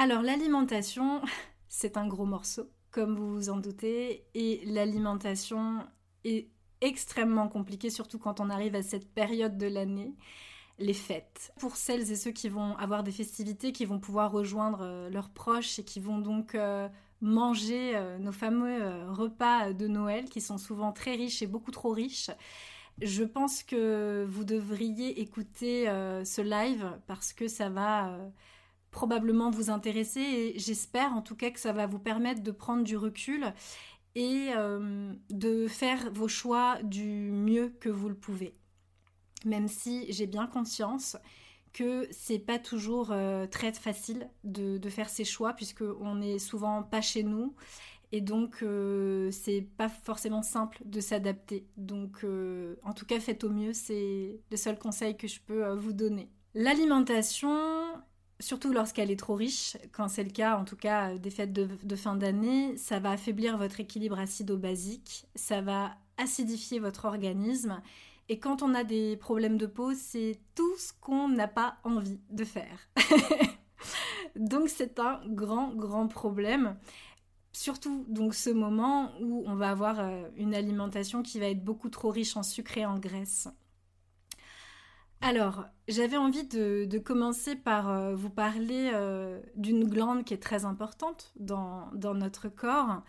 Alors l'alimentation, c'est un gros morceau, comme vous vous en doutez, et l'alimentation est extrêmement compliquée, surtout quand on arrive à cette période de l'année, les fêtes. Pour celles et ceux qui vont avoir des festivités, qui vont pouvoir rejoindre euh, leurs proches et qui vont donc euh, manger euh, nos fameux repas de Noël, qui sont souvent très riches et beaucoup trop riches. Je pense que vous devriez écouter ce live parce que ça va probablement vous intéresser et j'espère en tout cas que ça va vous permettre de prendre du recul et euh, de faire vos choix du mieux que vous le pouvez. Même si j'ai bien conscience que c'est pas toujours euh, très facile de, faire ces choix puisque on n'est souvent pas chez nous et donc euh, c'est pas forcément simple de s'adapter. Donc en tout cas faites au mieux, c'est le seul conseil que je peux vous donner. L'alimentation, surtout lorsqu'elle est trop riche, quand c'est le cas en tout cas des fêtes de, fin d'année, ça va affaiblir votre équilibre acido-basique, ça va acidifier votre organisme. Et quand on a des problèmes de peau, c'est tout ce qu'on n'a pas envie de faire. donc c'est un grand, grand problème. Surtout donc ce moment où on va avoir euh, une alimentation qui va être beaucoup trop riche en sucre et en graisse. Alors, j'avais envie de, commencer par euh, vous parler euh, d'une glande qui est très importante dans, notre corps,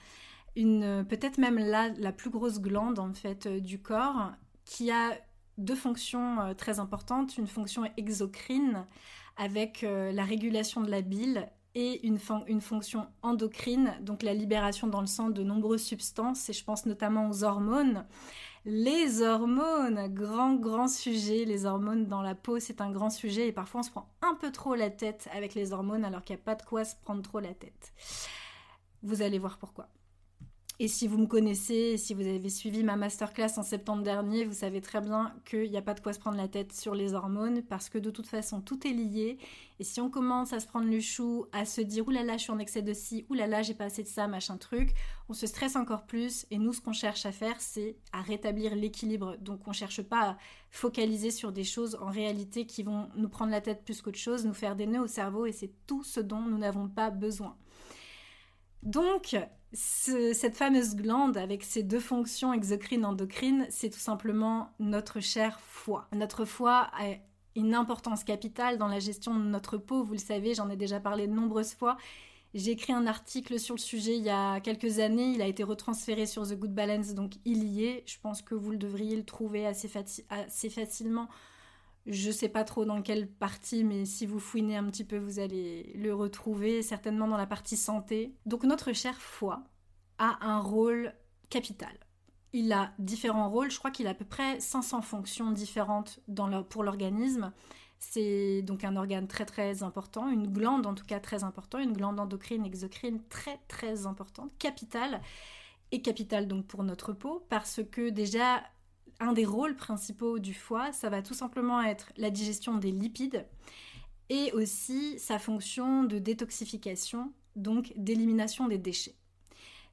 une peut-être même la, plus grosse glande en fait euh, du corps, qui a deux fonctions très importantes, une fonction exocrine avec la régulation de la bile et une, une, fonction endocrine, donc la libération dans le sang de nombreuses substances, et je pense notamment aux hormones. Les hormones, grand, grand sujet. Les hormones dans la peau, c'est un grand sujet et parfois on se prend un peu trop la tête avec les hormones alors qu'il n'y a pas de quoi se prendre trop la tête. Vous allez voir pourquoi. Et si vous me connaissez, si vous avez suivi ma masterclass en septembre dernier, vous savez très bien qu'il n'y a pas de quoi se prendre la tête sur les hormones parce que de toute façon tout est lié. Et si on commence à se prendre le chou, à se dire oulala, je suis en excès de ci, oulala, j'ai pas assez de ça, machin truc, on se stresse encore plus. Et nous, ce qu'on cherche à faire, c'est à rétablir l'équilibre. Donc on cherche pas à focaliser sur des choses en réalité qui vont nous prendre la tête plus qu'autre chose, nous faire des nœuds au cerveau et c'est tout ce dont nous n'avons pas besoin. Donc, cette fameuse glande avec ses deux fonctions exocrines endocrines, c'est tout simplement notre cher foie. Notre foie a une importance capitale dans la gestion de notre peau, vous le savez, j'en ai déjà parlé de nombreuses fois. J'ai écrit un article sur le sujet il y a quelques années, il a été retransféré sur The Good Balance, donc il y est. Je pense que vous le devriez le trouver assez facilement je sais pas trop dans quelle partie, mais si vous fouinez un petit peu, vous allez le retrouver, certainement dans la partie santé. Donc notre cher foie a un rôle capital. Il a différents rôles, je crois qu'il a à peu près 500 fonctions différentes pour l'organisme. C'est donc un organe très très important, une glande en tout cas très importante, une glande endocrine, exocrine très très importante, capitale et capitale donc pour notre peau parce que déjà un des rôles principaux du foie, ça va tout simplement être la digestion des lipides et aussi sa fonction de détoxification, donc d'élimination des déchets.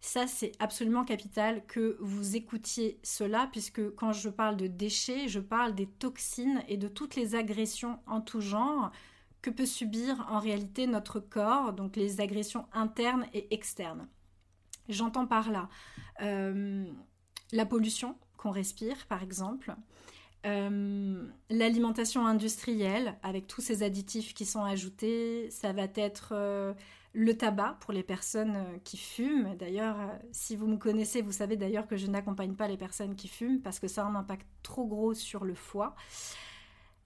Ça, c'est absolument capital que vous écoutiez cela, puisque quand je parle de déchets, je parle des toxines et de toutes les agressions en tout genre que peut subir en réalité notre corps, donc les agressions internes et externes. J'entends par là euh, la pollution, qu'on respire, par exemple. Euh, l'alimentation industrielle, avec tous ces additifs qui sont ajoutés, ça va être euh, le tabac pour les personnes euh, qui fument. D'ailleurs, si vous me connaissez, vous savez d'ailleurs que je n'accompagne pas les personnes qui fument parce que ça a un impact trop gros sur le foie.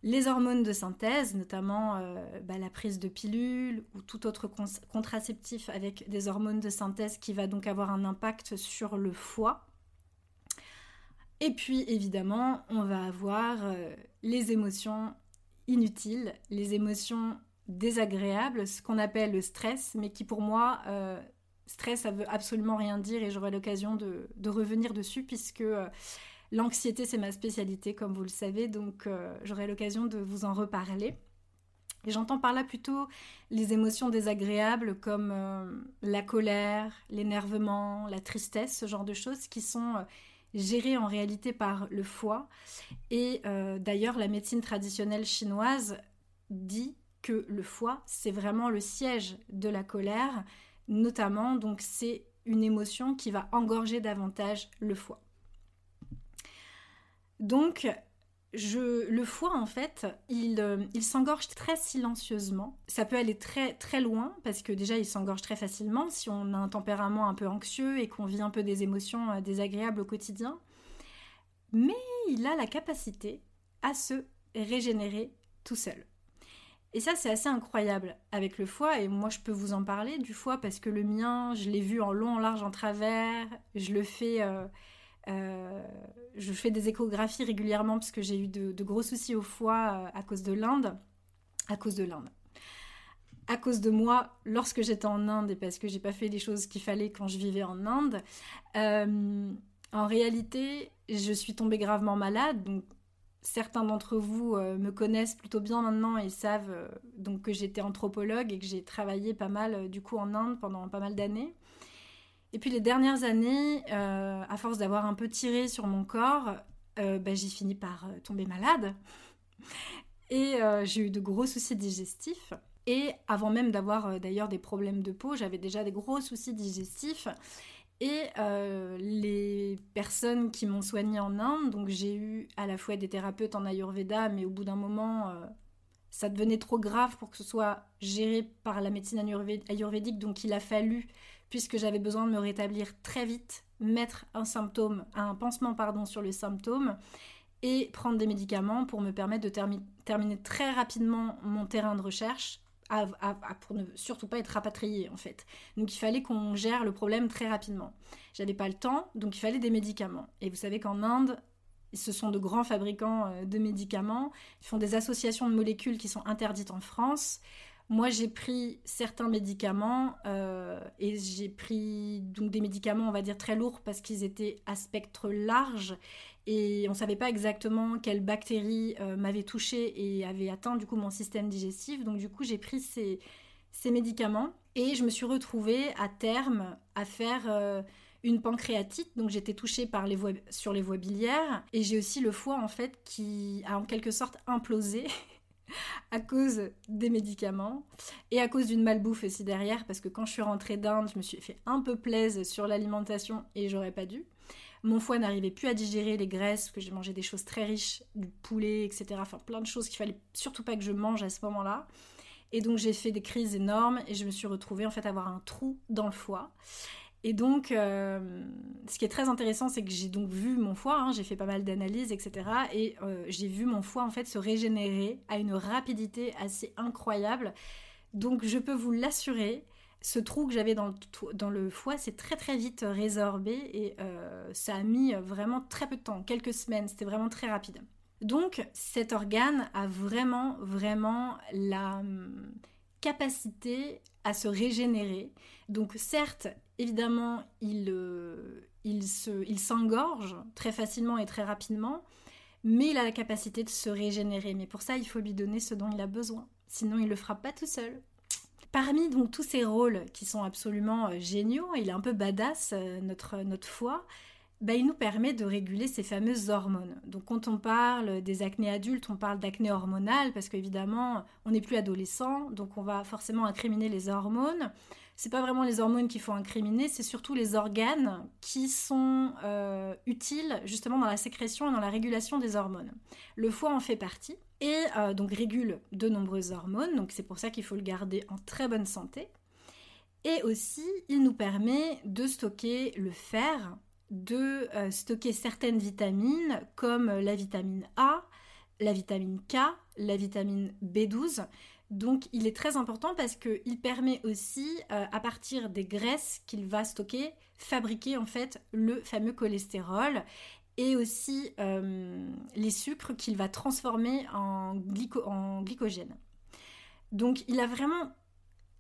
Les hormones de synthèse, notamment bah, la prise de pilules ou tout autre contraceptif avec des hormones de synthèse qui va donc avoir un impact sur le foie et puis évidemment, on va avoir euh, les émotions inutiles, les émotions désagréable, ce qu'on appelle le stress, mais qui pour moi, euh, stress, ça veut absolument rien dire et j'aurai l'occasion de, revenir dessus puisque euh, l'anxiété, c'est ma spécialité, comme vous le savez, donc j'aurai l'occasion de vous en reparler. Et j'entends par là plutôt les émotions désagréables comme la colère, l'énervement, la tristesse, ce genre de choses qui sont gérées en réalité par le foie. Et d'ailleurs, la médecine traditionnelle chinoise dit que le foie, c'est vraiment le siège de la colère, notamment, donc c'est une émotion qui va engorger davantage le foie. Donc, je, le foie, en fait, il, euh, il s'engorge très silencieusement. Ça peut aller très, très loin, parce que déjà, il s'engorge très facilement si on a un tempérament un peu anxieux et qu'on vit un peu des émotions euh, désagréables au quotidien. Mais il a la capacité à se régénérer tout seul. Et ça, c'est assez incroyable avec le foie. Et moi, je peux vous en parler du foie parce que le mien, je l'ai vu en long, en large, en travers. Je le fais. Euh, euh, je fais des échographies régulièrement parce que j'ai eu de, gros soucis au foie euh, à cause de l'Inde. À cause de l'Inde. À cause de moi, lorsque j'étais en Inde et parce que j'ai pas fait les choses qu'il fallait quand je vivais en Inde. en réalité, je suis tombée gravement malade. Donc, certains d'entre vous euh, me connaissent plutôt bien maintenant et savent euh, donc que j'étais anthropologue et que j'ai travaillé pas mal euh, du coup en Inde pendant pas mal d'années. Et puis les dernières années, à force d'avoir un peu tiré sur mon corps, bah, j'ai fini par tomber malade. Et j'ai eu de gros soucis digestifs. Et avant même d'avoir d'ailleurs des problèmes de peau, j'avais déjà des gros soucis digestifs. Et euh, les personnes qui m'ont soignée en Inde, donc j'ai eu à la fois des thérapeutes en Ayurveda, mais au bout d'un moment, euh, ça devenait trop grave pour que ce soit géré par la médecine ayurvédique, donc il a fallu, puisque j'avais besoin de me rétablir très vite, mettre un symptôme, un pansement pardon, sur le symptôme et prendre des médicaments pour me permettre de terminer très rapidement mon terrain de recherche pour ne surtout pas être rapatrié en fait. Donc il fallait qu'on gère le problème très rapidement. J'avais pas le temps, donc il fallait des médicaments. Et vous savez qu'en Inde, ce sont de grands fabricants euh, de médicaments. Ils font des associations de molécules qui sont interdites en France. Moi, j'ai pris certains médicaments euh, et j'ai pris donc des médicaments, on va dire très lourds parce qu'ils étaient à spectre large et on ne savait pas exactement quelle bactérie euh, m'avait touché et avait atteint du coup mon système digestif. Donc du coup, j'ai pris ces, médicaments et je me suis retrouvée à terme à faire euh, une pancréatite. Donc j'étais touchée par les voies, sur les voies biliaires et j'ai aussi le foie en fait qui a en quelque sorte implosé à cause des médicaments et à cause d'une malbouffe aussi derrière parce que quand je suis rentrée d'Inde, je me suis fait un peu plaise sur l'alimentation et j'aurais pas dû. Mon foie n'arrivait plus à digérer les graisses, que j'ai mangé des choses très riches, du poulet, etc. Enfin, plein de choses qu'il fallait surtout pas que je mange à ce moment-là. Et donc, j'ai fait des crises énormes et je me suis retrouvée en fait avoir un trou dans le foie. Et donc, euh, ce qui est très intéressant, c'est que j'ai donc vu mon foie, hein, j'ai fait pas mal d'analyses, etc. Et euh, j'ai vu mon foie en fait se régénérer à une rapidité assez incroyable. Donc, je peux vous l'assurer, ce trou que j'avais dans le, foie s'est très très vite résorbé et euh, ça a mis vraiment très peu de temps, quelques semaines, c'était vraiment très rapide. Donc cet organe a vraiment vraiment la hum, capacité à se régénérer. Donc certes, évidemment, il, euh, il s'engorge très facilement et très rapidement, mais il a la capacité de se régénérer. Mais pour ça, il faut lui donner ce dont il a besoin. Sinon, il ne le fera pas tout seul. Parmi donc tous ces rôles qui sont absolument euh, géniaux, il est un peu badass, euh, notre, notre foie, bah, il nous permet de réguler ces fameuses hormones. Donc quand on parle des acnés adultes, on parle d'acné hormonale parce qu'évidemment, on n'est plus adolescent, donc on va forcément incriminer les hormones. C'est pas vraiment les hormones qu'il faut incriminer, c'est surtout les organes qui sont euh, utiles justement dans la sécrétion et dans la régulation des hormones. Le foie en fait partie et euh, donc régule de nombreuses hormones, donc c'est pour ça qu'il faut le garder en très bonne santé. Et aussi, il nous permet de stocker le fer, de euh, stocker certaines vitamines comme la vitamine A, la vitamine K, la vitamine B12. Donc il est très important parce qu'il permet aussi, euh, à partir des graisses qu'il va stocker, fabriquer en fait le fameux cholestérol et aussi euh, les sucres qu'il va transformer en, glycogène. Donc il a vraiment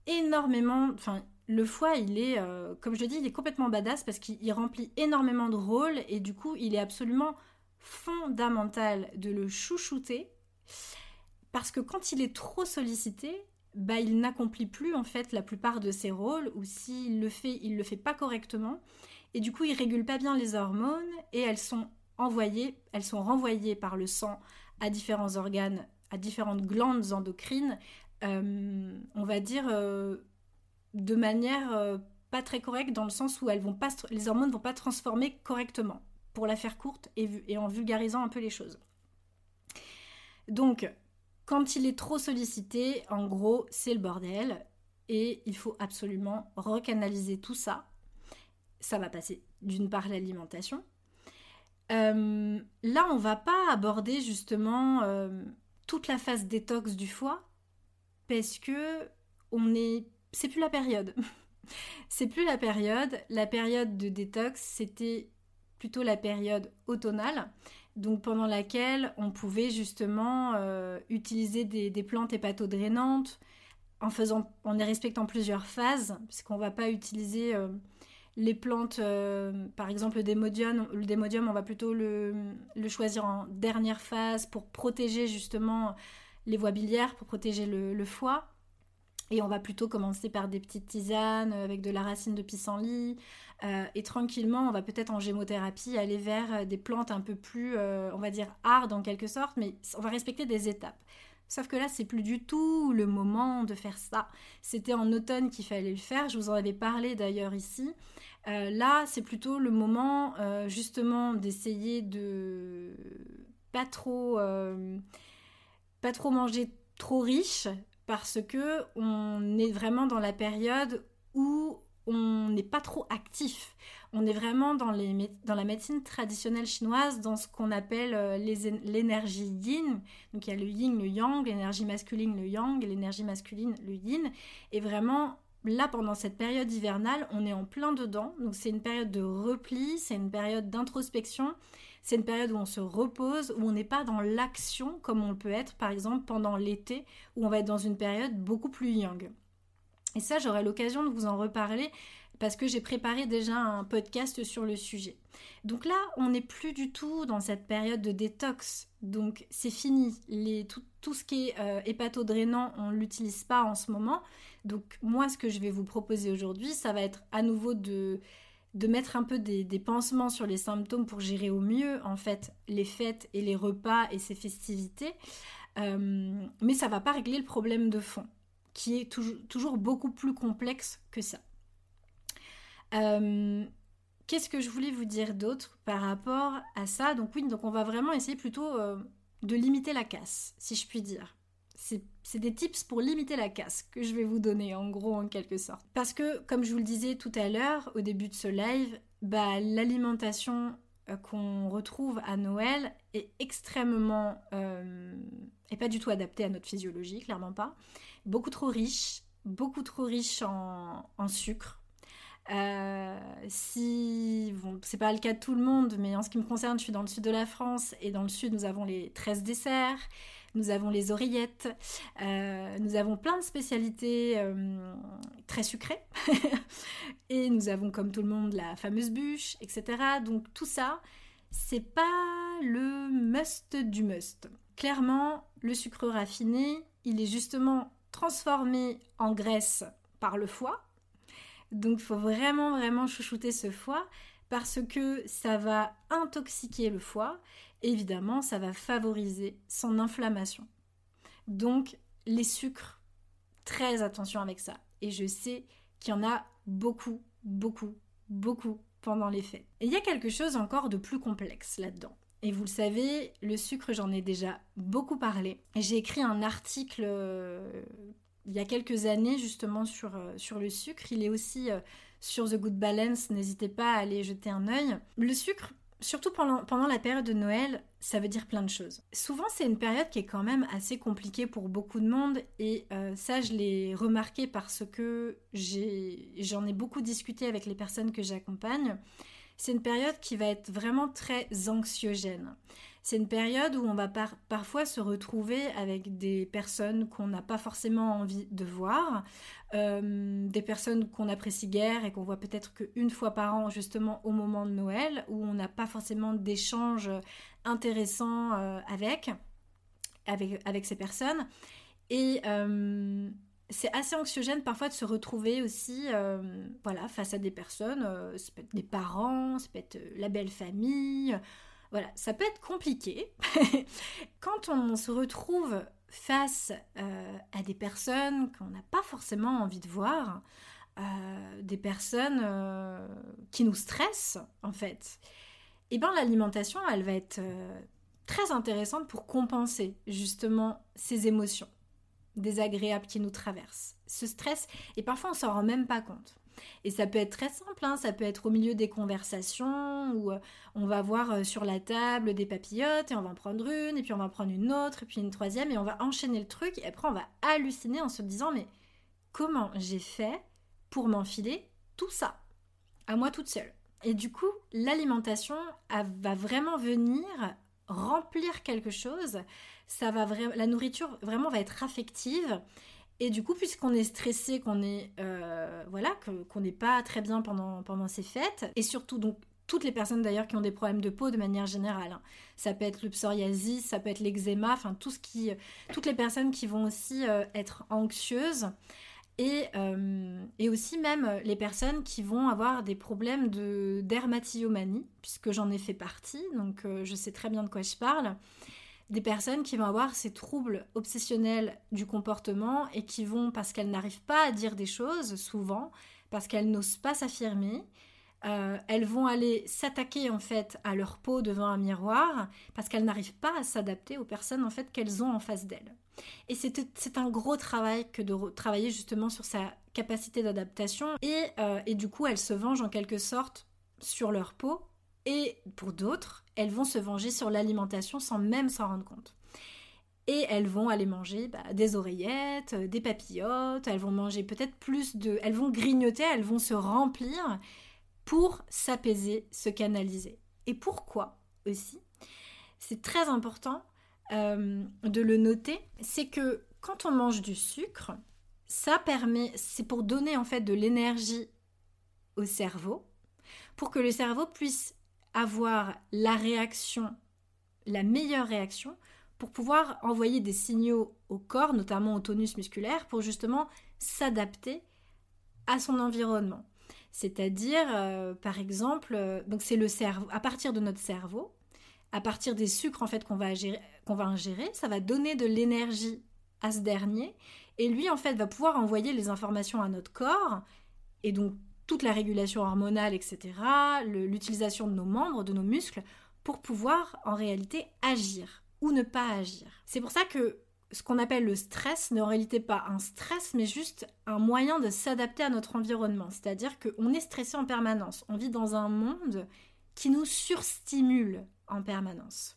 énormément, enfin le foie, il est, euh, comme je dis, il est complètement badass parce qu'il remplit énormément de rôles et du coup, il est absolument fondamental de le chouchouter parce que quand il est trop sollicité, bah, il n'accomplit plus en fait la plupart de ses rôles ou s'il le fait, il le fait pas correctement et du coup, il régule pas bien les hormones et elles sont envoyées, elles sont renvoyées par le sang à différents organes, à différentes glandes endocrines, euh, on va dire euh, de manière euh, pas très correcte dans le sens où elles vont pas, les hormones vont pas transformer correctement, pour la faire courte et, en vulgarisant un peu les choses. Donc, quand il est trop sollicité, en gros, c'est le bordel et il faut absolument recanaliser tout ça. Ça va passer d'une part l'alimentation. Euh, là, on va pas aborder justement euh, toute la phase détox du foie parce que on est, c'est plus la période. c'est plus la période. La période de détox, c'était plutôt la période automnale donc pendant laquelle on pouvait justement euh, utiliser des, plantes hépatodrainantes en faisant, en les respectant plusieurs phases, puisqu'on ne va pas utiliser euh, les plantes, euh, par exemple le démodium, le démodium, on va plutôt le, choisir en dernière phase pour protéger justement les voies biliaires, pour protéger le foie. Et on va plutôt commencer par des petites tisanes avec de la racine de pissenlit. Euh, et tranquillement, on va peut-être en gémothérapie aller vers euh, des plantes un peu plus, euh, on va dire, hard en quelque sorte, mais on va respecter des étapes. Sauf que là, c'est plus du tout le moment de faire ça. C'était en automne qu'il fallait le faire. Je vous en avais parlé d'ailleurs ici. là, c'est plutôt le moment justement d'essayer de pas trop, pas trop manger trop riche, parce que on est vraiment dans la période où on n'est pas trop actif. On est vraiment dans, la médecine traditionnelle chinoise, dans ce qu'on appelle euh, l'énergie yin. Donc il y a le yin, le yang, l'énergie masculine, le yang, l'énergie masculine, le yin. Et vraiment, là, pendant cette période hivernale, on est en plein dedans. Donc c'est une période de repli, c'est une période d'introspection. C'est une période où on se repose, où on n'est pas dans l'action comme on peut être par exemple pendant l'été, où on va être dans une période beaucoup plus yang. Et ça, j'aurai l'occasion de vous en reparler parce que j'ai préparé déjà un podcast sur le sujet. Donc là, on n'est plus du tout dans cette période de détox. Donc c'est fini. Les, tout, ce qui est euh, hépatodrainant, on ne l'utilise pas en ce moment. Donc moi, ce que je vais vous proposer aujourd'hui, ça va être à nouveau de de mettre un peu des, pansements sur les symptômes pour gérer au mieux en fait les fêtes et les repas et ces festivités. Euh, mais ça va pas régler le problème de fond, qui est toujours, beaucoup plus complexe que ça. Euh, qu'est-ce que je voulais vous dire d'autre par rapport à ça? Donc oui, on va vraiment essayer plutôt euh, de limiter la casse, si je puis dire c'est des tips pour limiter la casse que je vais vous donner en gros en quelque sorte. Parce que comme je vous le disais tout à l'heure au début de ce live, bah, l'alimentation euh, qu'on retrouve à Noël est extrêmement euh, et pas du tout adaptée à notre physiologie, clairement pas. Beaucoup trop riche, beaucoup trop riche en, sucre. Euh, si c'est pas le cas de tout le monde, mais en ce qui me concerne, je suis dans le sud de la France et dans le sud, nous avons les 13 desserts nous avons les oreillettes, euh, nous avons plein de spécialités euh, très sucrées, et nous avons comme tout le monde la fameuse bûche, etc. Donc tout ça, c'est pas le must du must. Clairement, le sucre raffiné, il est justement transformé en graisse par le foie. Donc il faut vraiment vraiment chouchouter ce foie parce que ça va intoxiquer le foie évidemment, ça va favoriser son inflammation. Donc, les sucres, très attention avec ça. Et je sais qu'il y en a beaucoup, beaucoup, beaucoup pendant les fêtes. Et il y a quelque chose encore de plus complexe là-dedans. Et vous le savez, le sucre, j'en ai déjà beaucoup parlé. J'ai écrit un article euh, il y a quelques années justement sur, euh, sur le sucre. Il est aussi euh, sur The Good Balance, n'hésitez pas à aller jeter un œil. Le sucre, surtout pendant, la période de Noël, ça veut dire plein de choses. Souvent, c'est une période qui est quand même assez compliquée pour beaucoup de monde et euh, ça, je l'ai remarqué parce que j'en ai, beaucoup discuté avec les personnes que j'accompagne. C'est une période qui va être vraiment très anxiogène. C'est une période où on va parfois se retrouver avec des personnes qu'on n'a pas forcément envie de voir, euh, des personnes qu'on apprécie guère et qu'on voit peut-être qu'une fois par an, justement au moment de Noël, où on n'a pas forcément d'échanges intéressants euh, avec, avec, ces personnes. Et euh, c'est assez anxiogène parfois de se retrouver aussi voilà, face à des personnes, ça peut être des parents, ça peut être la belle famille voilà, ça peut être compliqué. Quand on se retrouve face euh, à des personnes qu'on n'a pas forcément envie de voir, euh, des personnes euh, qui nous stressent en fait, eh bien l'alimentation, elle va être très intéressante pour compenser justement ces émotions désagréables qui nous traversent, ce stress, et parfois on s'en rend même pas compte. Et ça peut être très simple, hein. ça peut être au milieu des conversations où euh, on va voir euh, sur la table des papillotes et on va en prendre une, et puis on va en prendre une autre, et puis une troisième, et on va enchaîner le truc, et après on va halluciner en se disant mais comment j'ai fait pour m'enfiler tout ça à moi toute seule? Et du coup, l'alimentation va vraiment venir remplir quelque chose, ça va la nourriture vraiment va être affective et du coup, puisqu'on est stressé, qu'on est euh, voilà, qu'on n'est pas très bien pendant, pendant ces fêtes, et surtout donc toutes les personnes d'ailleurs qui ont des problèmes de peau de manière générale. Hein. Ça peut être le psoriasis, ça peut être l'eczéma, enfin tout ce qui, toutes les personnes qui vont aussi euh, être anxieuses. Et, euh, et, aussi même les personnes qui vont avoir des problèmes de dermatillomanie, puisque j'en ai fait partie, donc je sais très bien de quoi je parle des personnes qui vont avoir ces troubles obsessionnels du comportement et qui vont, parce qu'elles n'arrivent pas à dire des choses, souvent, parce qu'elles n'osent pas s'affirmer, euh, elles vont aller s'attaquer en fait à leur peau devant un miroir parce qu'elles n'arrivent pas à s'adapter aux personnes en fait qu'elles ont en face d'elles. Et c'est un gros travail que de travailler justement sur sa capacité d'adaptation et, euh, et du coup elles se vengent en quelque sorte sur leur peau et pour d'autres, elles vont se venger sur l'alimentation sans même s'en rendre compte. Et elles vont aller manger bah, des oreillettes, euh, des papillotes, elles vont manger peut-être plus de... Elles vont grignoter, elles vont se remplir pour s'apaiser, se canaliser. Et pourquoi aussi? C'est très important euh, de le noter, c'est que quand on mange du sucre, ça permet, c'est pour donner en fait de l'énergie au cerveau, pour que le cerveau puisse avoir la réaction, la meilleure réaction, pour pouvoir envoyer des signaux au corps, notamment au tonus musculaire, pour justement s'adapter à son environnement. C'est-à-dire, euh, par exemple, euh, donc c'est le cerveau, à partir de notre cerveau, à partir des sucres en fait qu'on va, va ingérer, ça va donner de l'énergie à ce dernier, et lui en fait va pouvoir envoyer les informations à notre corps, et donc toute la régulation hormonale, etc., l'utilisation de nos membres, de nos muscles, pour pouvoir en réalité agir ou ne pas agir. C'est pour ça que ce qu'on appelle le stress n'est en réalité pas un stress, mais juste un moyen de s'adapter à notre environnement. C'est-à-dire qu'on est stressé en permanence. On vit dans un monde qui nous surstimule en permanence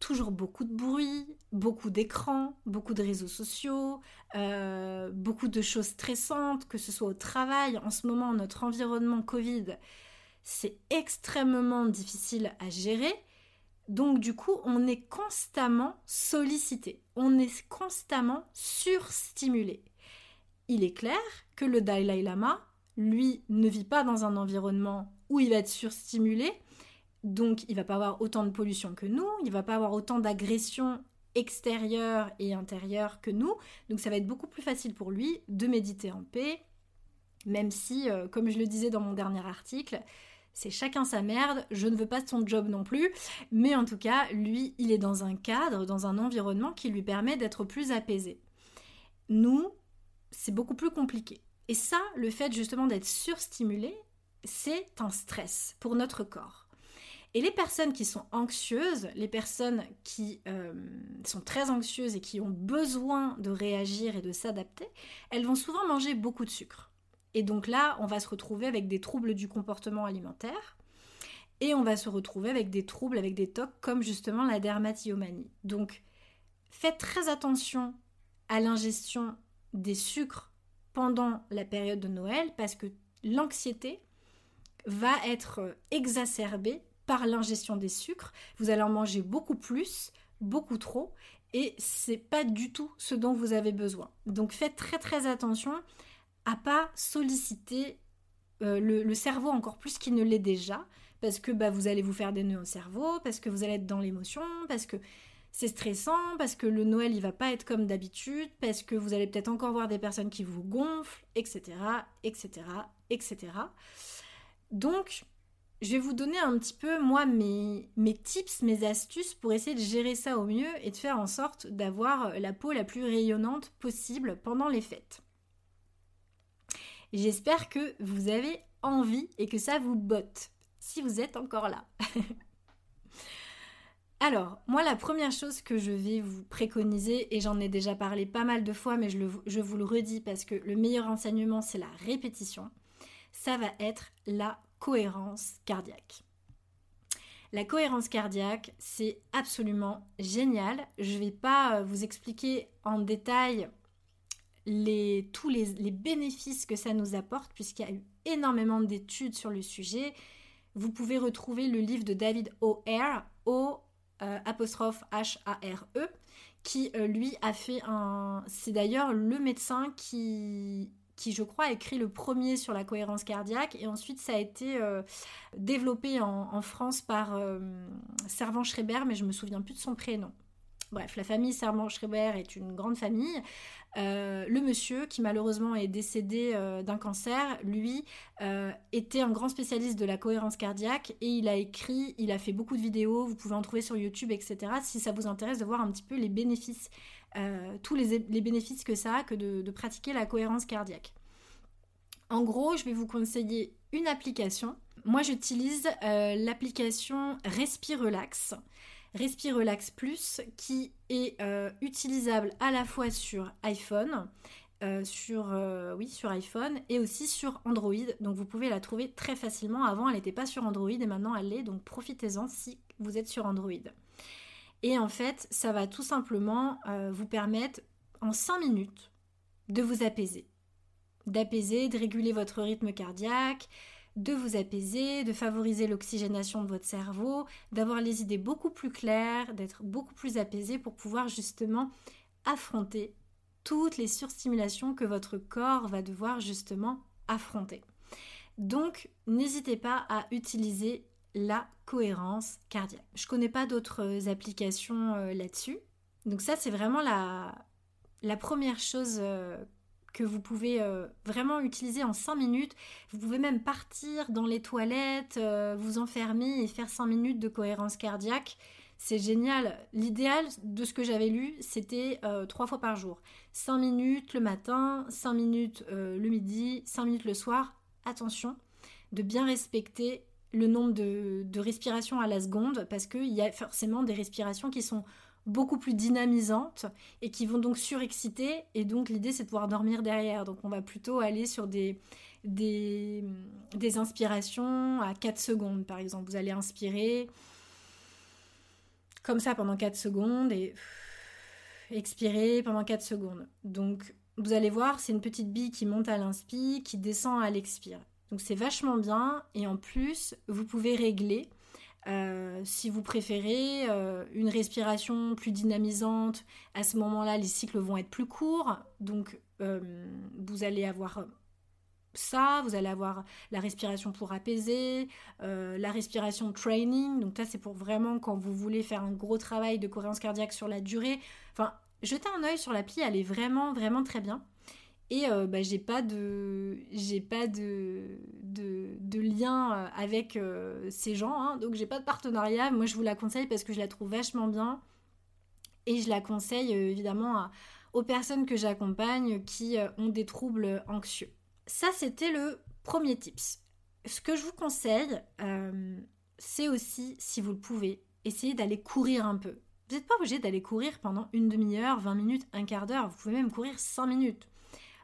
toujours beaucoup de bruit, beaucoup d'écrans, beaucoup de réseaux sociaux, euh, beaucoup de choses stressantes, que ce soit au travail. En ce moment, notre environnement Covid, c'est extrêmement difficile à gérer. Donc du coup, on est constamment sollicité, on est constamment surstimulé. Il est clair que le Dalai Lama, lui, ne vit pas dans un environnement où il va être surstimulé, donc, il va pas avoir autant de pollution que nous, il va pas avoir autant d'agressions extérieures et intérieures que nous. Donc, ça va être beaucoup plus facile pour lui de méditer en paix, même si, euh, comme je le disais dans mon dernier article, c'est chacun sa merde, je ne veux pas son job non plus, mais en tout cas, lui, il est dans un cadre, dans un environnement qui lui permet d'être plus apaisé. Nous, c'est beaucoup plus compliqué. Et ça, le fait justement d'être surstimulé, c'est un stress pour notre corps. Et les personnes qui sont anxieuses, les personnes qui euh, sont très anxieuses et qui ont besoin de réagir et de s'adapter, elles vont souvent manger beaucoup de sucre. Et donc là, on va se retrouver avec des troubles du comportement alimentaire et on va se retrouver avec des troubles, avec des tocs comme justement la dermatillomanie. Donc faites très attention à l'ingestion des sucres pendant la période de Noël parce que l'anxiété va être exacerbée par l'ingestion des sucres. Vous allez en manger beaucoup plus, beaucoup trop, et c'est pas du tout ce dont vous avez besoin. Donc faites très très attention à pas solliciter euh, le, cerveau encore plus qu'il ne l'est déjà, parce que bah, vous allez vous faire des nœuds au cerveau, parce que vous allez être dans l'émotion, parce que c'est stressant, parce que le Noël il va pas être comme d'habitude, parce que vous allez peut-être encore voir des personnes qui vous gonflent, etc., etc., etc. Donc je vais vous donner un petit peu, moi, mes, tips, mes astuces pour essayer de gérer ça au mieux et de faire en sorte d'avoir la peau la plus rayonnante possible pendant les fêtes. J'espère que vous avez envie et que ça vous botte, si vous êtes encore là. Alors, moi, la première chose que je vais vous préconiser, et j'en ai déjà parlé pas mal de fois, mais je, je vous le redis parce que le meilleur enseignement, c'est la répétition, ça va être la cohérence cardiaque. La cohérence cardiaque, c'est absolument génial. Je ne vais pas euh, vous expliquer en détail les, tous les, bénéfices que ça nous apporte, puisqu'il y a eu énormément d'études sur le sujet. Vous pouvez retrouver le livre de David O'Hare, O euh, apostrophe H-A-R-E, qui euh, lui a fait un... C'est d'ailleurs le médecin qui qui je crois a écrit le premier sur la cohérence cardiaque et ensuite ça a été euh, développé en, France par euh, Servan-Schreiber mais je me souviens plus de son prénom. Bref, la famille Servan-Schreiber est une grande famille. Euh, le monsieur, qui malheureusement est décédé d'un cancer, lui, était un grand spécialiste de la cohérence cardiaque et il a écrit, il a fait beaucoup de vidéos, vous pouvez en trouver sur YouTube, etc. Si ça vous intéresse de voir un petit peu les bénéfices euh, tous les, bénéfices que ça a que de, pratiquer la cohérence cardiaque. En gros, je vais vous conseiller une application. Moi, j'utilise euh, l'application Respirelax. Respirelax Plus qui est euh, utilisable à la fois sur iPhone, oui, sur iPhone et aussi sur Android. Donc vous pouvez la trouver très facilement. Avant, elle n'était pas sur Android et maintenant elle l'est. Donc profitez-en si vous êtes sur Android. Et en fait, ça va tout simplement euh, vous permettre en 5 minutes de vous apaiser. D'apaiser, de réguler votre rythme cardiaque, de vous apaiser, de favoriser l'oxygénation de votre cerveau, d'avoir les idées beaucoup plus claires, d'être beaucoup plus apaisé pour pouvoir justement affronter toutes les surstimulations que votre corps va devoir justement affronter. Donc, n'hésitez pas à utiliser la cohérence cardiaque. Je connais pas d'autres euh, applications euh, là-dessus. Donc ça, c'est vraiment la, la première chose euh, que vous pouvez vraiment utiliser en 5 minutes. Vous pouvez même partir dans les toilettes, vous enfermer et faire 5 minutes de cohérence cardiaque. C'est génial. L'idéal de ce que j'avais lu, c'était 3 fois par jour. 5 minutes le matin, 5 minutes le midi, 5 minutes le soir. Attention de bien respecter le nombre de, respirations à la seconde parce qu'il y a forcément des respirations qui sont beaucoup plus dynamisantes et qui vont donc surexciter et donc l'idée c'est de pouvoir dormir derrière. Donc on va plutôt aller sur des, des, des inspirations à 4 secondes par exemple. Vous allez inspirer comme ça pendant 4 secondes et expirer pendant 4 secondes. Donc vous allez voir c'est une petite bille qui monte à l'inspire qui descend à l'expire donc c'est vachement bien. Et en plus vous pouvez régler euh, si vous préférez euh, une respiration plus dynamisante, à ce moment-là les cycles vont être plus courts, donc euh, vous allez avoir ça, vous allez avoir la respiration pour apaiser, la respiration training, donc ça c'est pour vraiment quand vous voulez faire un gros travail de cohérence cardiaque sur la durée. Enfin, jetez un œil sur l'appli, elle est vraiment vraiment très bien. Et euh, bah, j'ai pas de lien euh, avec euh, ces gens, hein. donc j'ai pas de partenariat. Moi, je vous la conseille parce que je la trouve vachement bien et je la conseille évidemment aux personnes que j'accompagne qui ont des troubles anxieux. Ça, c'était le premier tips. Ce que je vous conseille, c'est aussi, si vous le pouvez, essayer d'aller courir un peu. Vous n'êtes pas obligé d'aller courir pendant une demi-heure, 20 minutes, un quart d'heure. Vous pouvez même courir 5 minutes.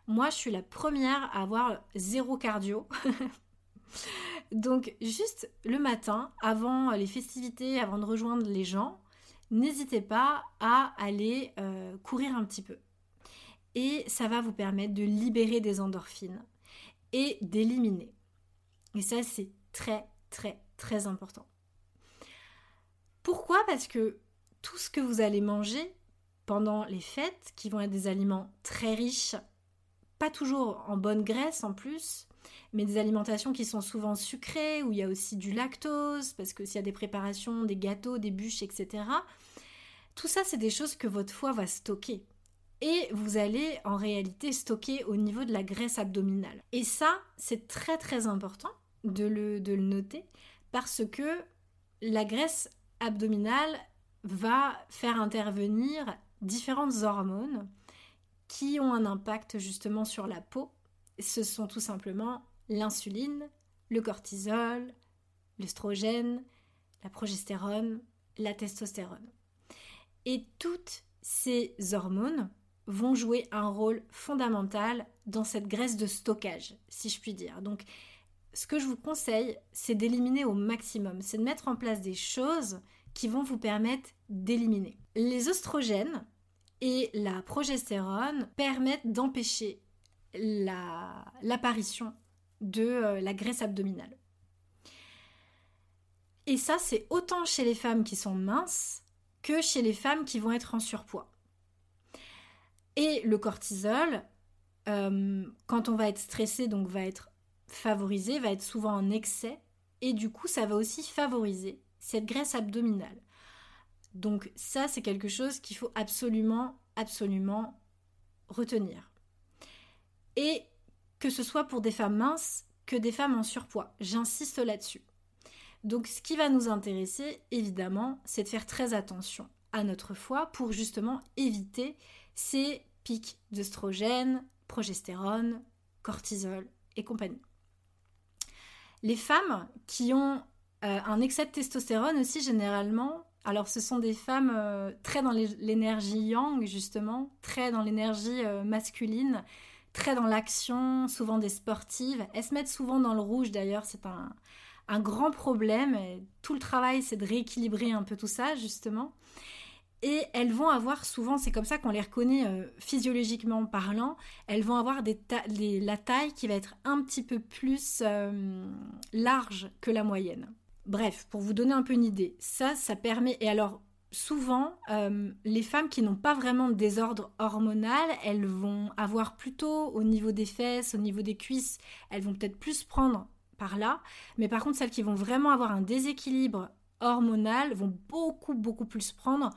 Moi, je suis la première à avoir zéro cardio. Donc, juste le matin, avant les festivités, avant de rejoindre les gens, n'hésitez pas à aller euh, courir un petit peu. Et ça va vous permettre de libérer des endorphines et d'éliminer. Et ça, c'est très, très, très important. Pourquoi? Parce que tout ce que vous allez manger pendant les fêtes, qui vont être des aliments très riches, toujours en bonne graisse en plus, mais des alimentations qui sont souvent sucrées, où il y a aussi du lactose, parce que s'il y a des préparations, des gâteaux, des bûches, etc., tout ça, c'est des choses que votre foie va stocker. Et vous allez en réalité stocker au niveau de la graisse abdominale. Et ça, c'est très très important de le, de le noter, parce que la graisse abdominale va faire intervenir différentes hormones qui ont un impact justement sur la peau. Ce sont tout simplement l'insuline, le cortisol, l'œstrogène, la progestérone, la testostérone. Et toutes ces hormones vont jouer un rôle fondamental dans cette graisse de stockage, si je puis dire. Donc, ce que je vous conseille, c'est d'éliminer au maximum, c'est de mettre en place des choses qui vont vous permettre d'éliminer. Les oestrogènes et la progestérone permettent d'empêcher l'apparition de euh, la graisse abdominale. Et ça, c'est autant chez les femmes qui sont minces que chez les femmes qui vont être en surpoids. Et le cortisol, euh, quand on va être stressé, donc va être favorisé, va être souvent en excès, et du coup, ça va aussi favoriser cette graisse abdominale. Donc ça, c'est quelque chose qu'il faut absolument, absolument retenir. Et que ce soit pour des femmes minces que des femmes en surpoids. J'insiste là-dessus. Donc ce qui va nous intéresser, évidemment, c'est de faire très attention à notre foie pour justement éviter ces pics d'œstrogène, progestérone, cortisol et compagnie. Les femmes qui ont euh, un excès de testostérone aussi généralement, alors ce sont des femmes euh, très dans l'énergie yang justement, très dans l'énergie euh, masculine, très dans l'action, souvent des sportives. Elles se mettent souvent dans le rouge d'ailleurs, c'est un, grand problème. tout le travail, c'est de rééquilibrer un peu tout ça, justement. Et elles vont avoir souvent, c'est comme ça qu'on les reconnaît euh, physiologiquement parlant, elles vont avoir des la taille qui va être un petit peu plus large que la moyenne. Bref, pour vous donner un peu une idée, ça, ça permet. Et alors, souvent, euh, les femmes qui n'ont pas vraiment de désordre hormonal, elles vont avoir plutôt au niveau des fesses, au niveau des cuisses, elles vont peut-être plus prendre par là. Mais par contre, celles qui vont vraiment avoir un déséquilibre hormonal vont beaucoup, beaucoup plus prendre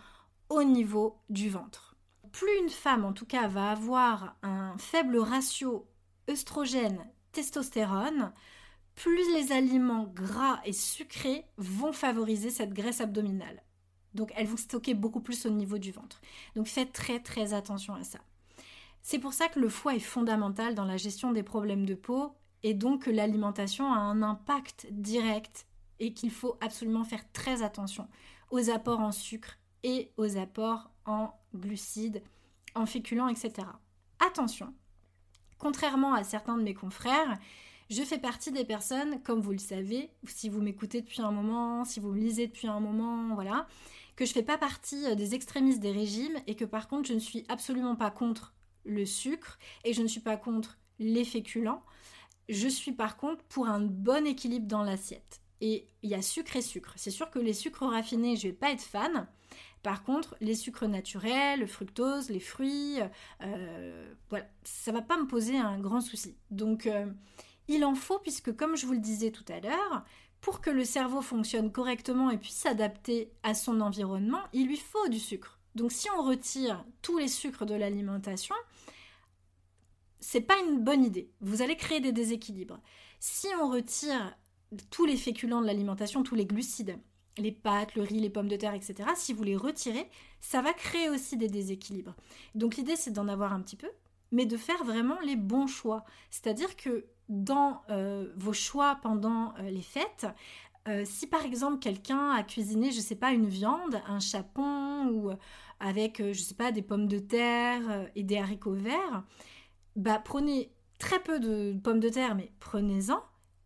au niveau du ventre. Plus une femme, en tout cas, va avoir un faible ratio œstrogène-testostérone, plus les aliments gras et sucrés vont favoriser cette graisse abdominale. Donc elles vont stocker beaucoup plus au niveau du ventre. Donc faites très très attention à ça. C'est pour ça que le foie est fondamental dans la gestion des problèmes de peau et donc que l'alimentation a un impact direct et qu'il faut absolument faire très attention aux apports en sucre et aux apports en glucides, en féculents, etc. Attention, contrairement à certains de mes confrères, je fais partie des personnes, comme vous le savez, si vous m'écoutez depuis un moment, si vous me lisez depuis un moment, voilà, que je fais pas partie euh, des extrémistes des régimes et que par contre je ne suis absolument pas contre le sucre et je ne suis pas contre les féculents. Je suis par contre pour un bon équilibre dans l'assiette. Et il y a sucre et sucre. C'est sûr que les sucres raffinés, je vais pas être fan. Par contre, les sucres naturels, le fructose, les fruits, euh, voilà, ça va pas me poser un grand souci. Donc, euh, il en faut, puisque comme je vous le disais tout à l'heure, pour que le cerveau fonctionne correctement et puisse s'adapter à son environnement, il lui faut du sucre. Donc si on retire tous les sucres de l'alimentation, c'est pas une bonne idée. Vous allez créer des déséquilibres. Si on retire tous les féculents de l'alimentation, tous les glucides, les pâtes, le riz, les pommes de terre, etc., si vous les retirez, ça va créer aussi des déséquilibres. Donc l'idée, c'est d'en avoir un petit peu, mais de faire vraiment les bons choix. C'est-à-dire que dans euh, vos choix pendant euh, les fêtes, euh, si par exemple quelqu'un a cuisiné, je ne sais pas, une viande, un chapon ou avec, je ne sais pas, des pommes de terre et des haricots verts, bah prenez très peu de pommes de terre, mais prenez-en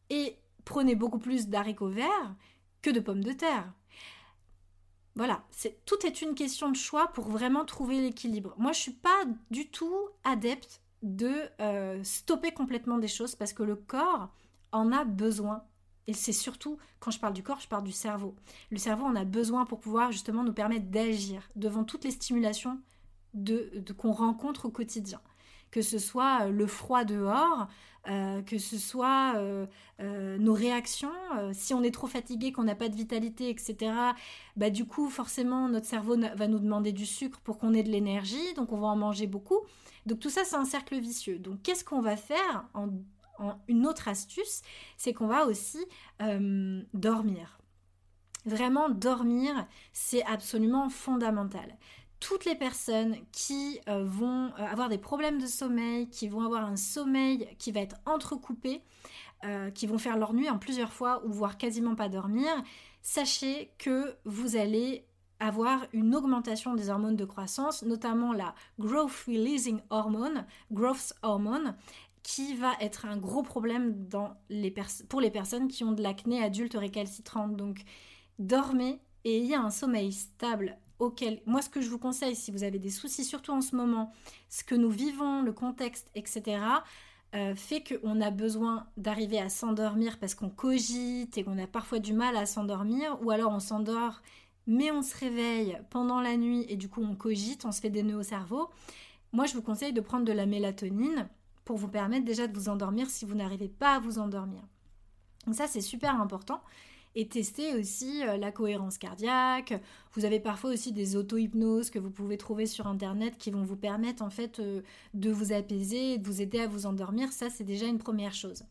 et prenez beaucoup plus d'haricots verts que de pommes de terre. Voilà, tout est une question de choix pour vraiment trouver l'équilibre. Moi, je suis pas du tout adepte de euh, stopper complètement des choses parce que le corps en a besoin Et c'est surtout, quand je parle du corps, je parle du cerveau. Le cerveau, on a besoin pour pouvoir justement nous permettre d'agir devant toutes les stimulations de, qu'on rencontre au quotidien. Que ce soit euh, le froid dehors, euh, que ce soit nos réactions. si on est trop fatigué, qu'on n'a pas de vitalité, etc., bah, du coup, forcément, notre cerveau va nous demander du sucre pour qu'on ait de l'énergie, donc on va en manger beaucoup. Donc tout ça, c'est un cercle vicieux. Donc qu'est-ce qu'on va faire en une autre astuce, c'est qu'on va aussi euh, dormir. Vraiment, dormir, c'est absolument fondamental. Toutes les personnes qui euh, vont euh, avoir des problèmes de sommeil, qui vont avoir un sommeil qui va être entrecoupé, qui vont faire leur nuit en plusieurs fois ou voire quasiment pas dormir, sachez que vous allez avoir une augmentation des hormones de croissance, notamment la growth releasing hormone, growth hormone, qui va être un gros problème pour les personnes qui ont de l'acné adulte récalcitrante. Donc, dormez et ayez un sommeil stable auquel, moi ce que je vous conseille si vous avez des soucis, surtout en ce moment, ce que nous vivons, le contexte, etc., euh, fait qu'on a besoin d'arriver à s'endormir parce qu'on cogite et qu'on a parfois du mal à s'endormir, ou alors on s'endort mais on se réveille pendant la nuit et du coup on cogite, on se fait des nœuds au cerveau. Moi je vous conseille de prendre de la mélatonine pour vous permettre déjà de vous endormir si vous n'arrivez pas à vous endormir. Donc ça c'est super important. Et tester aussi euh, la cohérence cardiaque. Vous avez parfois aussi des auto-hypnoses que vous pouvez trouver sur internet qui vont vous permettre en fait euh, de vous apaiser, de vous aider à vous endormir. Ça c'est déjà une première chose.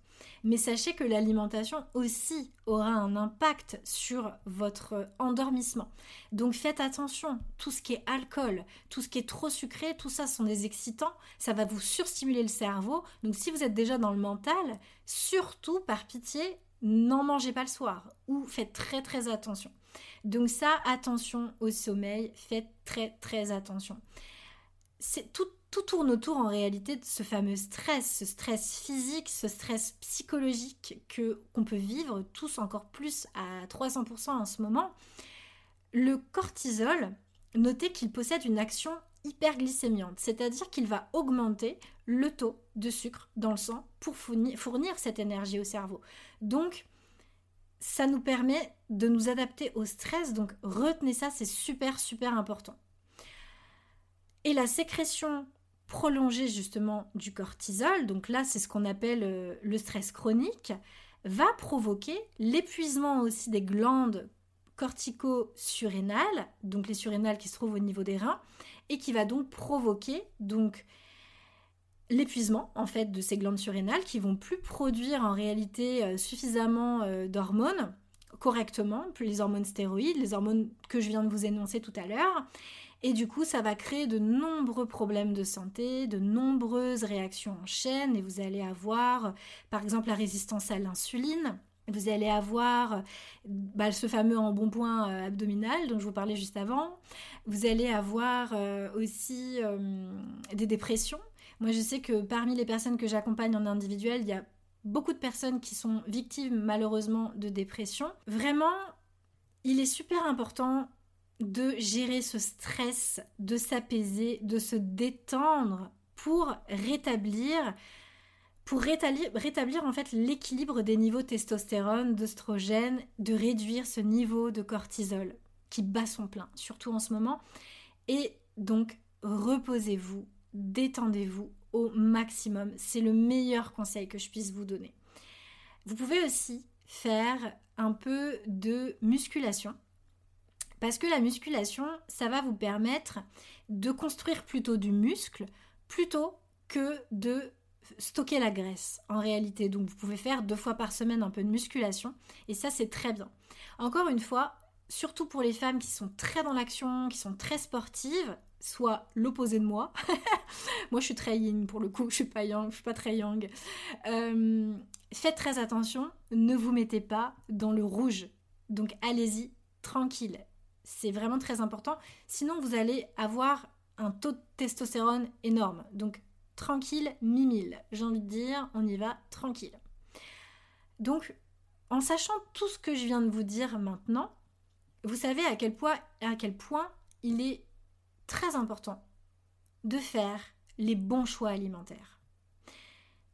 Mais sachez que l'alimentation aussi aura un impact sur votre endormissement. Donc faites attention, tout ce qui est alcool, tout ce qui est trop sucré, tout ça sont des excitants, ça va vous surstimuler le cerveau. Donc si vous êtes déjà dans le mental, surtout par pitié, n'en mangez pas le soir ou faites très très attention. Donc ça, attention au sommeil, faites très très attention. C'est tout, tout tourne autour en réalité de ce fameux stress, ce stress physique, ce stress psychologique que qu'on peut vivre tous encore plus à 300% en ce moment. Le cortisol, notez qu'il possède une action hyperglycémiante, c'est-à-dire qu'il va augmenter le taux de sucre dans le sang pour fournir, fournir cette énergie au cerveau. Donc, ça nous permet de nous adapter au stress, donc retenez ça, c'est super super important. Et la sécrétion prolongée justement du cortisol, donc là c'est ce qu'on appelle euh, le stress chronique, va provoquer l'épuisement aussi des glandes cortico-surrénales, donc les surrénales qui se trouvent au niveau des reins, et qui va donc provoquer donc l'épuisement en fait de ces glandes surrénales qui vont plus produire en réalité euh, suffisamment euh, d'hormones correctement, plus les hormones stéroïdes, les hormones que je viens de vous énoncer tout à l'heure, et du coup, ça va créer de nombreux problèmes de santé, de nombreuses réactions en chaîne. Et vous allez avoir, par exemple, la résistance à l'insuline. Vous allez avoir bah, ce fameux embonpoint euh, abdominal dont je vous parlais juste avant. Vous allez avoir aussi des dépressions. Moi, je sais que parmi les personnes que j'accompagne en individuel, il y a beaucoup de personnes qui sont victimes malheureusement de dépression. Vraiment, il est super important de gérer ce stress, de s'apaiser, de se détendre pour rétablir pour rétablir, en fait l'équilibre des niveaux testostérone, d'œstrogène, de réduire ce niveau de cortisol qui bat son plein, surtout en ce moment. Et donc, reposez-vous, détendez-vous au maximum. C'est le meilleur conseil que je puisse vous donner. Vous pouvez aussi faire un peu de musculation parce que la musculation, ça va vous permettre de construire plutôt du muscle plutôt que de stocker la graisse en réalité. Donc vous pouvez faire deux fois par semaine un peu de musculation et ça c'est très bien. Encore une fois, surtout pour les femmes qui sont très dans l'action, qui sont très sportives, soit l'opposé de moi. moi je suis très yin pour le coup, je suis pas yang, je suis pas très yang. Euh, faites très attention, ne vous mettez pas dans le rouge. Donc allez-y tranquille. C'est vraiment très important. Sinon, vous allez avoir un taux de testostérone énorme. Donc, tranquille, mimile. J'ai envie de dire, on y va tranquille. Donc, en sachant tout ce que je viens de vous dire maintenant, vous savez à quel point, à quel point il est très important de faire les bons choix alimentaires.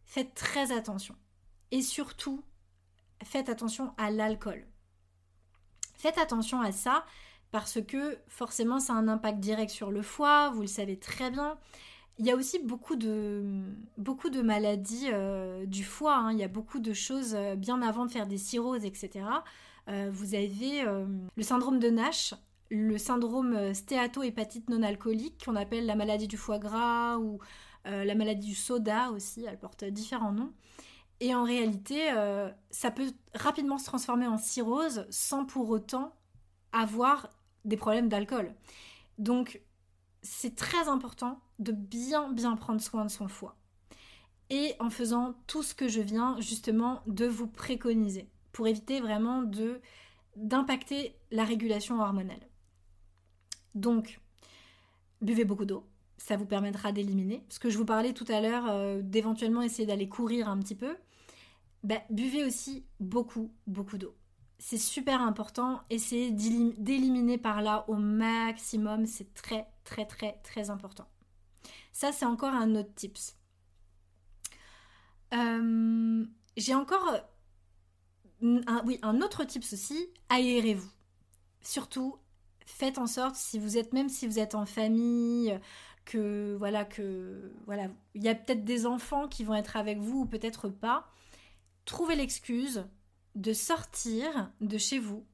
Faites très attention. Et surtout, faites attention à l'alcool. Faites attention à ça parce que forcément ça a un impact direct sur le foie, vous le savez très bien. Il y a aussi beaucoup de, beaucoup de maladies euh, du foie, hein. il y a beaucoup de choses euh, bien avant de faire des cirrhoses, etc. Euh, vous avez le syndrome de Nash, le syndrome stéato-hépatite non alcoolique qu'on appelle la maladie du foie gras ou la maladie du soda aussi, elle porte différents noms. Et en réalité, ça peut rapidement se transformer en cirrhose sans pour autant avoir des problèmes d'alcool. Donc, c'est très important de bien, bien prendre soin de son foie. Et en faisant tout ce que je viens justement de vous préconiser pour éviter vraiment d'impacter la régulation hormonale. Donc, buvez beaucoup d'eau, ça vous permettra d'éliminer. Parce que je vous parlais tout à l'heure euh, d'éventuellement essayer d'aller courir un petit peu. Ben, buvez aussi beaucoup, beaucoup d'eau c'est super important. Essayez d'éliminer par là au maximum. C'est très, très, très, très important. Ça, c'est encore un autre tips. Euh, j'ai encore un, oui, un autre tips aussi. Aérez-vous. Surtout, faites en sorte, si vous êtes, même si vous êtes en famille, que voilà, que voilà, il y a peut-être des enfants qui vont être avec vous ou peut-être pas. Trouvez l'excuse de sortir de chez vous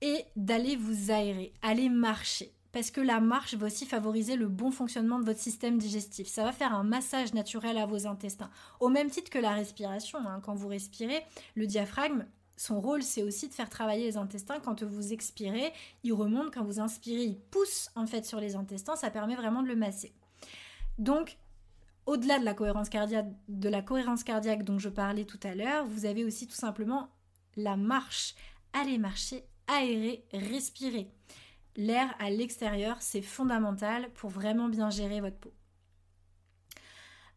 et d'aller vous aérer, aller marcher. Parce que la marche va aussi favoriser le bon fonctionnement de votre système digestif. Ça va faire un massage naturel à vos intestins. Au même titre que la respiration. Hein. Quand vous respirez, le diaphragme, son rôle, c'est aussi de faire travailler les intestins. Quand vous expirez, il remonte. Quand vous inspirez, il pousse en fait sur les intestins. Ça permet vraiment de le masser. Donc, au-delà de la cohérence cardiaque, de la cohérence cardiaque dont je parlais tout à l'heure, vous avez aussi tout simplement la marche. Allez marcher, aérer, respirer. L'air à l'extérieur, c'est fondamental pour vraiment bien gérer votre peau.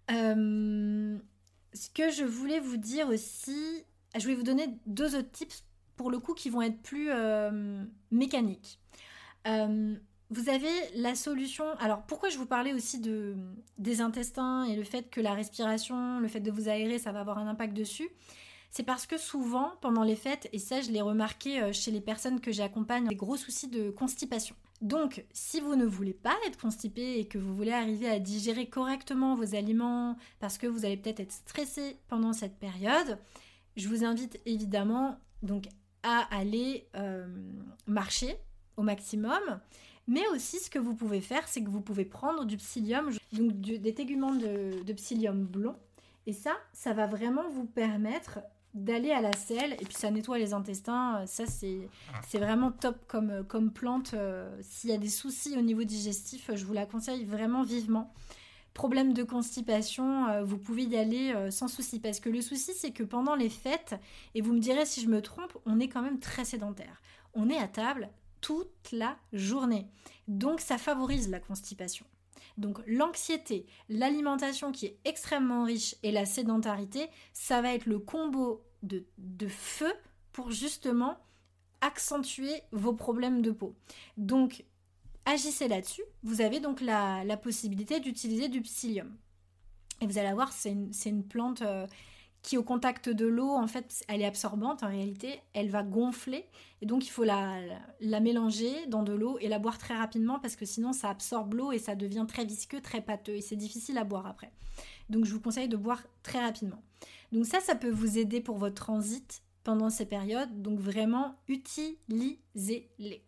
Euh, ce que je voulais vous dire aussi, je vais vous donner deux autres tips pour le coup qui vont être plus euh, mécaniques. Euh, vous avez la solution. Alors pourquoi je vous parlais aussi de, des intestins et le fait que la respiration, le fait de vous aérer, ça va avoir un impact dessus? C'est parce que souvent, pendant les fêtes, et ça je l'ai remarqué euh, chez les personnes que j'accompagne, des gros soucis de constipation. Donc, si vous ne voulez pas être constipé et que vous voulez arriver à digérer correctement vos aliments, parce que vous allez peut-être être stressé pendant cette période, je vous invite évidemment donc à aller euh, marcher au maximum. Mais aussi, ce que vous pouvez faire, c'est que vous pouvez prendre du psyllium, donc des téguments de, psyllium blond. Et ça, ça va vraiment vous permettre d'aller à la selle et puis ça nettoie les intestins. Ça, c'est, c'est vraiment top comme, comme plante. Euh, s'il y a des soucis au niveau digestif, je vous la conseille vraiment vivement. Problème de constipation, euh, vous pouvez y aller euh, sans souci. Parce que le souci, c'est que pendant les fêtes, et vous me direz si je me trompe, on est quand même très sédentaire. On est à table toute la journée. Donc ça favorise la constipation. Donc l'anxiété, l'alimentation qui est extrêmement riche et la sédentarité, ça va être le combo de, feu pour justement accentuer vos problèmes de peau. Donc agissez là-dessus. Vous avez donc la, possibilité d'utiliser du psyllium. Et vous allez voir, c'est une, plante euh, qui au contact de l'eau, en fait, elle est absorbante en réalité, elle va gonfler et donc il faut la, la mélanger dans de l'eau et la boire très rapidement parce que sinon ça absorbe l'eau et ça devient très visqueux, très pâteux et c'est difficile à boire après. Donc je vous conseille de boire très rapidement. Donc ça, ça peut vous aider pour votre transit pendant ces périodes, donc vraiment utilisez-les.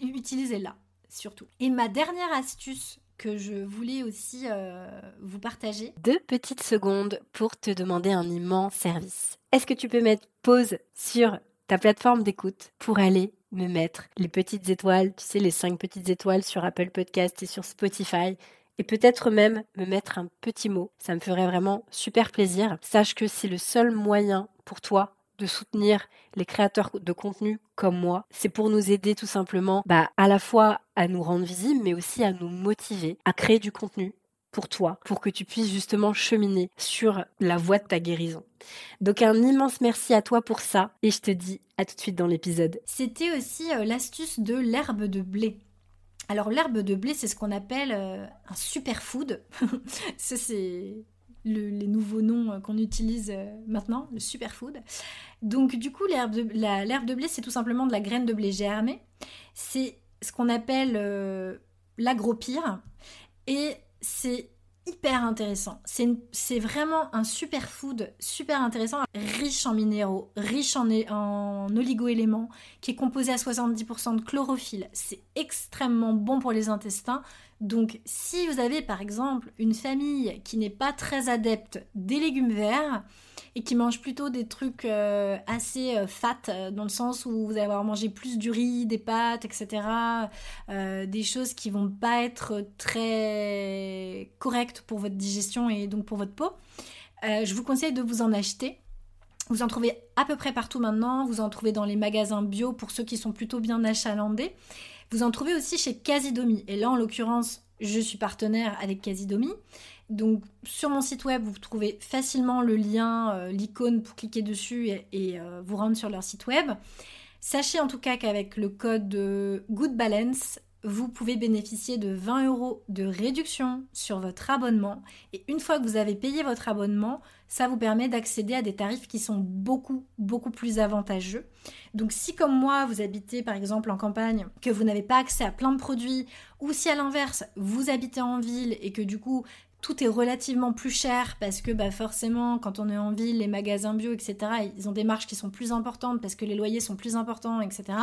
Utilisez-la surtout. Et ma dernière astuce que je voulais aussi euh, vous partager. Deux petites secondes pour te demander un immense service. Est-ce que tu peux mettre pause sur ta plateforme d'écoute pour aller me mettre les petites étoiles, tu sais, les cinq petites étoiles sur Apple Podcast et sur Spotify et peut-être même me mettre un petit mot. Ça me ferait vraiment super plaisir. Sache que c'est le seul moyen pour toi de soutenir les créateurs de contenu comme moi. C'est pour nous aider tout simplement bah, à la fois à nous rendre visibles, mais aussi à nous motiver à créer du contenu pour toi, pour que tu puisses justement cheminer sur la voie de ta guérison. Donc un immense merci à toi pour ça et je te dis à tout de suite dans l'épisode. C'était aussi euh, l'astuce de l'herbe de blé. Alors l'herbe de blé, c'est ce qu'on appelle euh, un superfood. ça les nouveaux noms qu'on utilise maintenant, le superfood. Donc du coup, l'herbe de, de blé, c'est tout simplement de la graine de blé germée. C'est ce qu'on appelle l'agropire. Et c'est hyper intéressant. C'est vraiment un superfood super intéressant, riche en minéraux, riche en, en oligo-éléments, qui est composé à 70% de chlorophylle. C'est extrêmement bon pour les intestins. Donc si vous avez par exemple une famille qui n'est pas très adepte des légumes verts, et qui mangent plutôt des trucs euh, assez euh, fat, euh, dans le sens où vous allez avoir mangé plus du riz, des pâtes, etc. des choses qui vont pas être très correctes pour votre digestion et donc pour votre peau. je vous conseille de vous en acheter. Vous en trouvez à peu près partout maintenant. Vous en trouvez dans les magasins bio pour ceux qui sont plutôt bien achalandés. Vous en trouvez aussi chez Casidomi. Et là, en l'occurrence, je suis partenaire avec Casidomi. Donc sur mon site web, vous trouvez facilement le lien, euh, l'icône pour cliquer dessus et, euh, vous rendre sur leur site web. Sachez en tout cas qu'avec le code Good Balance, vous pouvez bénéficier de 20 euros de réduction sur votre abonnement. Et une fois que vous avez payé votre abonnement, ça vous permet d'accéder à des tarifs qui sont beaucoup, beaucoup plus avantageux. Donc si comme moi, vous habitez par exemple en campagne, que vous n'avez pas accès à plein de produits, ou si à l'inverse, vous habitez en ville et que du coup, tout est relativement plus cher parce que bah, forcément, quand on est en ville, les magasins bio, etc., ils ont des marges qui sont plus importantes parce que les loyers sont plus importants, etc.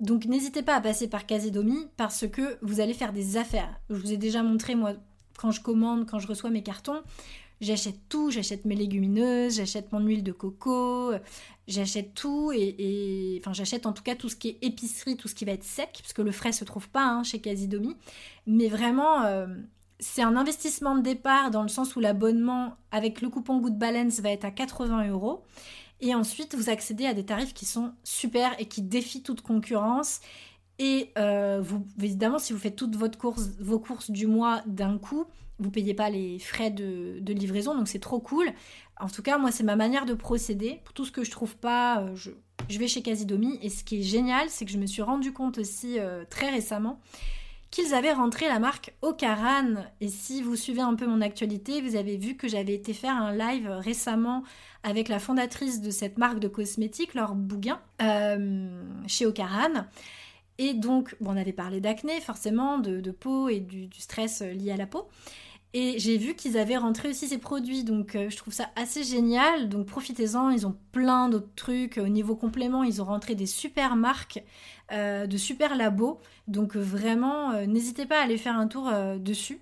Donc n'hésitez pas à passer par Casidomi parce que vous allez faire des affaires. Je vous ai déjà montré, moi, quand je commande, quand je reçois mes cartons, j'achète tout, j'achète mes légumineuses, j'achète mon huile de coco, j'achète tout et, enfin j'achète en tout cas tout ce qui est épicerie, tout ce qui va être sec, parce que le frais se trouve pas hein, chez Casidomi. Mais vraiment, euh, c'est un investissement de départ dans le sens où l'abonnement avec le coupon Good Balance va être à 80 euros. Et ensuite, vous accédez à des tarifs qui sont super et qui défient toute concurrence. Et euh, vous, évidemment, si vous faites toutes vos courses du mois d'un coup, vous ne payez pas les frais de, livraison, donc c'est trop cool. En tout cas, moi, c'est ma manière de procéder. Pour tout ce que je trouve pas, euh, je, vais chez Casidomi. Et ce qui est génial, c'est que je me suis rendu compte aussi euh, très récemment qu'ils avaient rentré la marque Ocaran. Et si vous suivez un peu mon actualité, vous avez vu que j'avais été faire un live récemment avec la fondatrice de cette marque de cosmétiques, Laure Bouguin, euh, chez Ocaran. Et donc, on avait parlé d'acné, forcément, de, peau et du, stress lié à la peau. Et j'ai vu qu'ils avaient rentré aussi ces produits, donc euh, je trouve ça assez génial. Donc profitez-en, ils ont plein d'autres trucs. Au niveau complément, ils ont rentré des super marques, euh, de super labos. Donc vraiment, euh, n'hésitez pas à aller faire un tour dessus.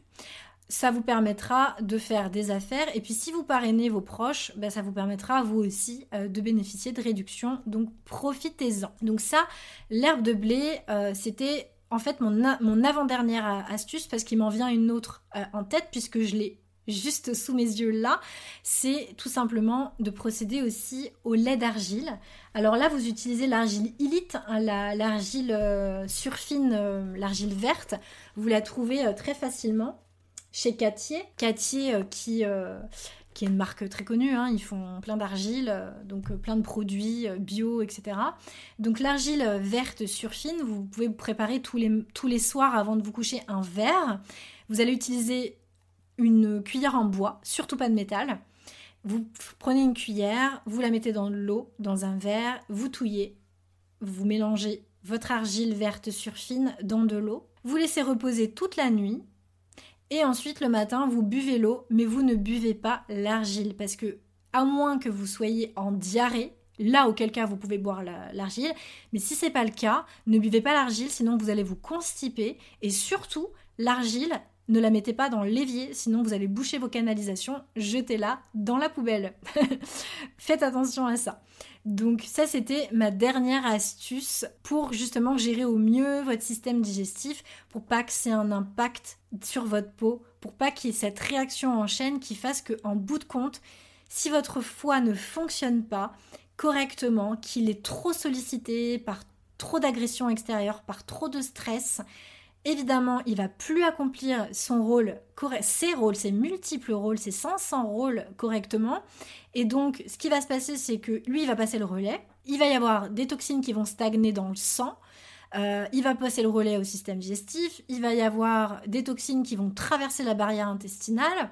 Ça vous permettra de faire des affaires. Et puis si vous parrainez vos proches, ben, ça vous permettra vous aussi de bénéficier de réductions. Donc profitez-en. Donc ça, l'herbe de blé, c'était en fait mon, avant-dernière astuce, parce qu'il m'en vient une autre euh, en tête, puisque je l'ai juste sous mes yeux là, c'est tout simplement de procéder aussi au lait d'argile. Alors là, vous utilisez l'argile Elite, hein, l'argile euh, surfine, euh, l'argile verte. Vous la trouvez très facilement chez Catier. Catier qui qui est une marque très connue. Hein. Ils font plein d'argile, euh, donc euh, plein de produits euh, bio, etc. Donc l'argile verte surfine, vous pouvez vous préparer tous les, soirs avant de vous coucher un verre. Vous allez utiliser une cuillère en bois, surtout pas de métal. Vous prenez une cuillère, vous la mettez dans l'eau, dans un verre, vous touillez, vous mélangez votre argile verte surfine dans de l'eau. Vous laissez reposer toute la nuit et ensuite, le matin, vous buvez l'eau, mais vous ne buvez pas l'argile parce que, à moins que vous soyez en diarrhée, là auquel cas vous pouvez boire l'argile, mais si c'est pas le cas, ne buvez pas l'argile, sinon vous allez vous constiper et surtout l'argile. Ne la mettez pas dans l'évier, sinon vous allez boucher vos canalisations, jetez-la dans la poubelle. Faites attention à ça. Donc ça, c'était ma dernière astuce pour justement gérer au mieux votre système digestif, pour pas que c'est un impact sur votre peau, pour pas qu'il y ait cette réaction en chaîne qui fasse que, en bout de compte, si votre foie ne fonctionne pas correctement, qu'il est trop sollicité par trop d'agressions extérieures, par trop de stress, évidemment, il va plus accomplir son rôle, ses rôles, ses multiples rôles, ses 500 rôles correctement. Et donc, ce qui va se passer, c'est que lui, il va passer le relais. Il va y avoir des toxines qui vont stagner dans le sang. Euh, il va passer le relais au système digestif. Il va y avoir des toxines qui vont traverser la barrière intestinale,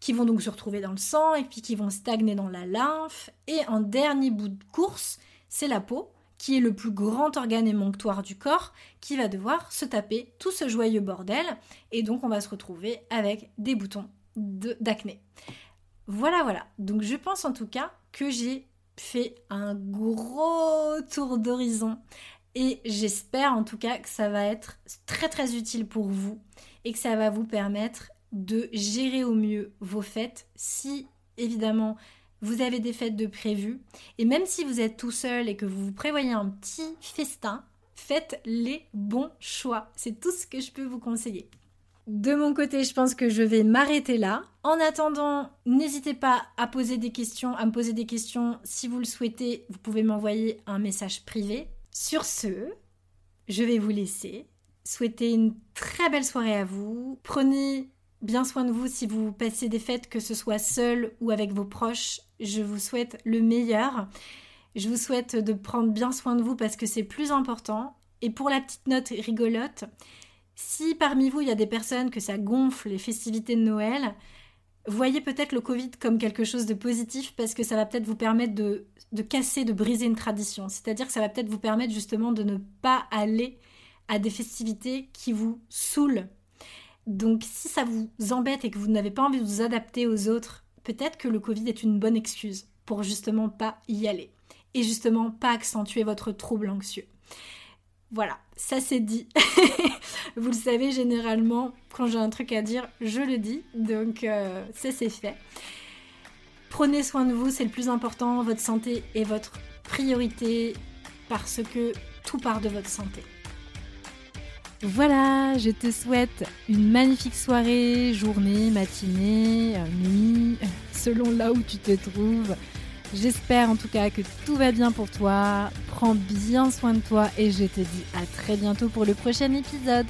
qui vont donc se retrouver dans le sang et puis qui vont stagner dans la lymphe. Et en dernier bout de course, c'est la peau, qui est le plus grand organe émonctoire du corps, qui va devoir se taper tout ce joyeux bordel. Et donc on va se retrouver avec des boutons d'acné. Voilà, voilà. Donc je pense en tout cas que j'ai fait un gros tour d'horizon et j'espère en tout cas que ça va être très très utile pour vous et que ça va vous permettre de gérer au mieux vos fêtes si évidemment vous avez des fêtes de prévues. Et même si vous êtes tout seul et que vous vous prévoyez un petit festin, faites les bons choix. C'est tout ce que je peux vous conseiller. De mon côté, je pense que je vais m'arrêter là. En attendant, n'hésitez pas à poser des questions, à me poser des questions. Si vous le souhaitez, vous pouvez m'envoyer un message privé. Sur ce, je vais vous laisser. Souhaiter une très belle soirée à vous. Prenez bien soin de vous si vous passez des fêtes, que ce soit seul ou avec vos proches. Je vous souhaite le meilleur. Je vous souhaite de prendre bien soin de vous parce que c'est plus important. Et pour la petite note rigolote, si parmi vous il y a des personnes que ça gonfle les festivités de Noël, voyez peut-être le Covid comme quelque chose de positif parce que ça va peut-être vous permettre de, de casser, de briser une tradition. C'est-à-dire que ça va peut-être vous permettre justement de ne pas aller à des festivités qui vous saoulent donc si ça vous embête et que vous n'avez pas envie de vous adapter aux autres, peut-être que le Covid est une bonne excuse pour justement pas y aller et justement pas accentuer votre trouble anxieux. Voilà, ça c'est dit. vous le savez, généralement, quand j'ai un truc à dire, je le dis. Donc euh, ça c'est fait. Prenez soin de vous, c'est le plus important. Votre santé est votre priorité parce que tout part de votre santé. Voilà, je te souhaite une magnifique soirée, journée, matinée, euh, nuit, selon là où tu te trouves. J'espère en tout cas que tout va bien pour toi. Prends bien soin de toi et je te dis à très bientôt pour le prochain épisode.